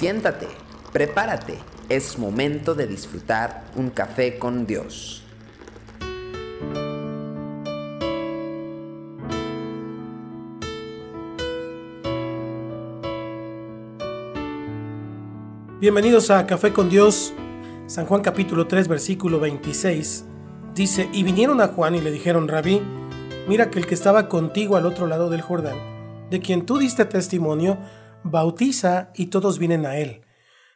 Siéntate, prepárate, es momento de disfrutar un café con Dios. Bienvenidos a Café con Dios, San Juan capítulo 3 versículo 26. Dice, y vinieron a Juan y le dijeron, Rabí, mira que el que estaba contigo al otro lado del Jordán, de quien tú diste testimonio, bautiza y todos vienen a él.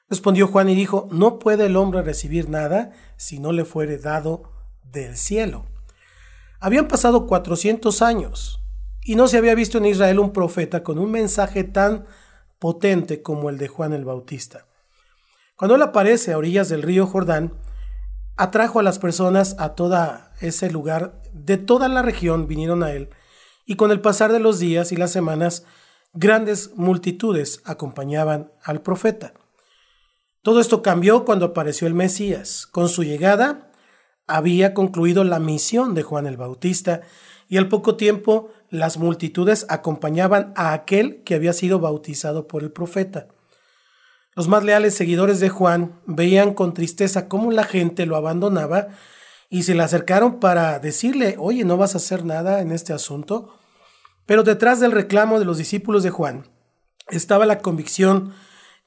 Respondió Juan y dijo, no puede el hombre recibir nada si no le fuere dado del cielo. Habían pasado 400 años y no se había visto en Israel un profeta con un mensaje tan potente como el de Juan el Bautista. Cuando él aparece a orillas del río Jordán, atrajo a las personas a todo ese lugar, de toda la región vinieron a él, y con el pasar de los días y las semanas, grandes multitudes acompañaban al profeta. Todo esto cambió cuando apareció el Mesías. Con su llegada había concluido la misión de Juan el Bautista y al poco tiempo las multitudes acompañaban a aquel que había sido bautizado por el profeta. Los más leales seguidores de Juan veían con tristeza cómo la gente lo abandonaba y se le acercaron para decirle, oye, ¿no vas a hacer nada en este asunto? Pero detrás del reclamo de los discípulos de Juan estaba la convicción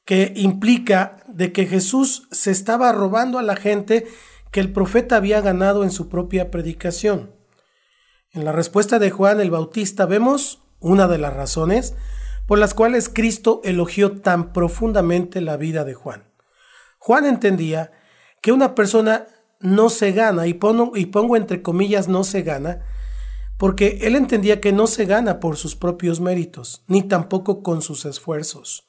que implica de que Jesús se estaba robando a la gente que el profeta había ganado en su propia predicación. En la respuesta de Juan el Bautista vemos una de las razones por las cuales Cristo elogió tan profundamente la vida de Juan. Juan entendía que una persona no se gana, y pongo, y pongo entre comillas no se gana, porque él entendía que no se gana por sus propios méritos, ni tampoco con sus esfuerzos.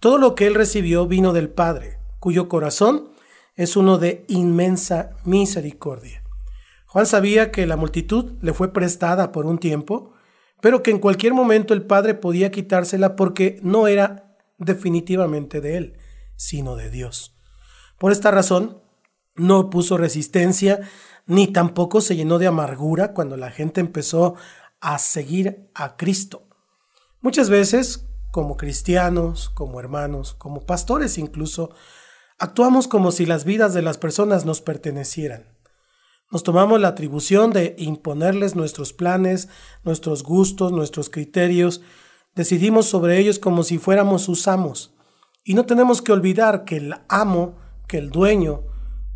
Todo lo que él recibió vino del Padre, cuyo corazón es uno de inmensa misericordia. Juan sabía que la multitud le fue prestada por un tiempo, pero que en cualquier momento el Padre podía quitársela porque no era definitivamente de él, sino de Dios. Por esta razón, no puso resistencia, ni tampoco se llenó de amargura cuando la gente empezó a seguir a Cristo. Muchas veces, como cristianos, como hermanos, como pastores incluso, actuamos como si las vidas de las personas nos pertenecieran. Nos tomamos la atribución de imponerles nuestros planes, nuestros gustos, nuestros criterios, decidimos sobre ellos como si fuéramos sus amos. Y no tenemos que olvidar que el amo, que el dueño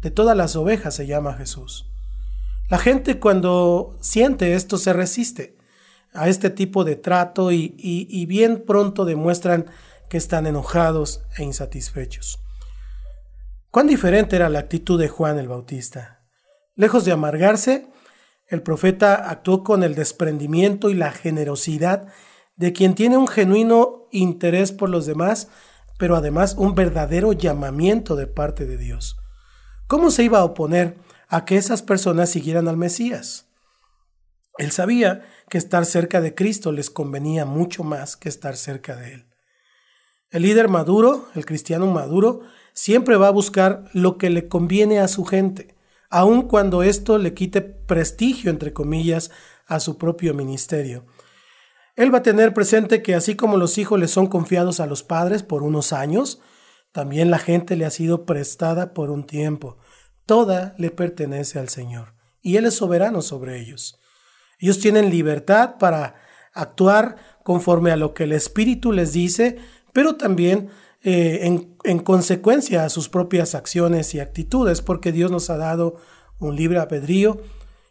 de todas las ovejas se llama Jesús. La gente cuando siente esto se resiste a este tipo de trato y, bien pronto demuestran que están enojados e insatisfechos. Cuán diferente era la actitud de Juan el Bautista. Lejos de amargarse, el profeta actuó con el desprendimiento y la generosidad de quien tiene un genuino interés por los demás, pero además un verdadero llamamiento de parte de Dios. ¿Cómo se iba a oponer a que esas personas siguieran al Mesías? Él sabía que estar cerca de Cristo les convenía mucho más que estar cerca de Él. El líder maduro, el cristiano maduro, siempre va a buscar lo que le conviene a su gente aun cuando esto le quite prestigio, entre comillas, a su propio ministerio. Él va a tener presente que así como los hijos le son confiados a los padres por unos años, también la gente le ha sido prestada por un tiempo. Toda le pertenece al Señor y Él es soberano sobre ellos. Ellos tienen libertad para actuar conforme a lo que el Espíritu les dice, pero también eh, en, en consecuencia a sus propias acciones y actitudes, porque Dios nos ha dado un libre albedrío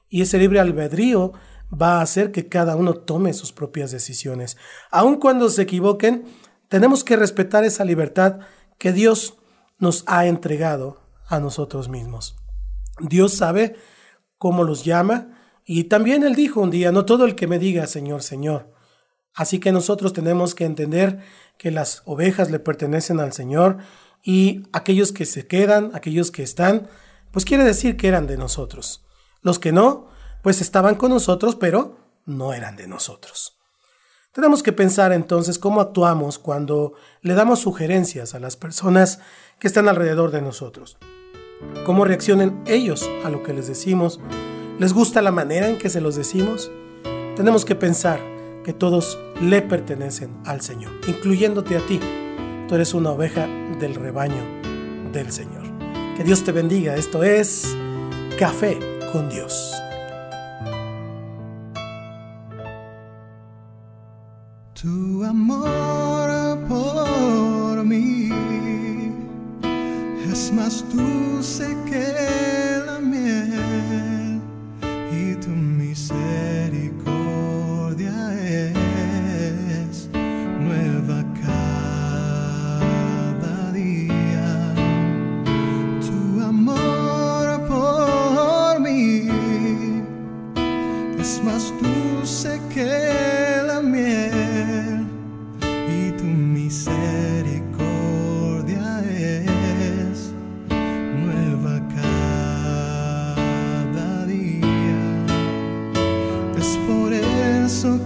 y ese libre albedrío va a hacer que cada uno tome sus propias decisiones. Aun cuando se equivoquen, tenemos que respetar esa libertad que Dios nos ha entregado a nosotros mismos. Dios sabe cómo los llama y también Él dijo un día, no todo el que me diga Señor, Señor, Así que nosotros tenemos que entender que las ovejas le pertenecen al Señor y aquellos que se quedan, aquellos que están, pues quiere decir que eran de nosotros. Los que no, pues estaban con nosotros, pero no eran de nosotros. Tenemos que pensar entonces cómo actuamos cuando le damos sugerencias a las personas que están alrededor de nosotros. ¿Cómo reaccionen ellos a lo que les decimos? ¿Les gusta la manera en que se los decimos? Tenemos que pensar que todos le pertenecen al Señor, incluyéndote a ti. Tú eres una oveja del rebaño del Señor. Que Dios te bendiga. Esto es Café con Dios. Tu amor por mí. Es más dulce que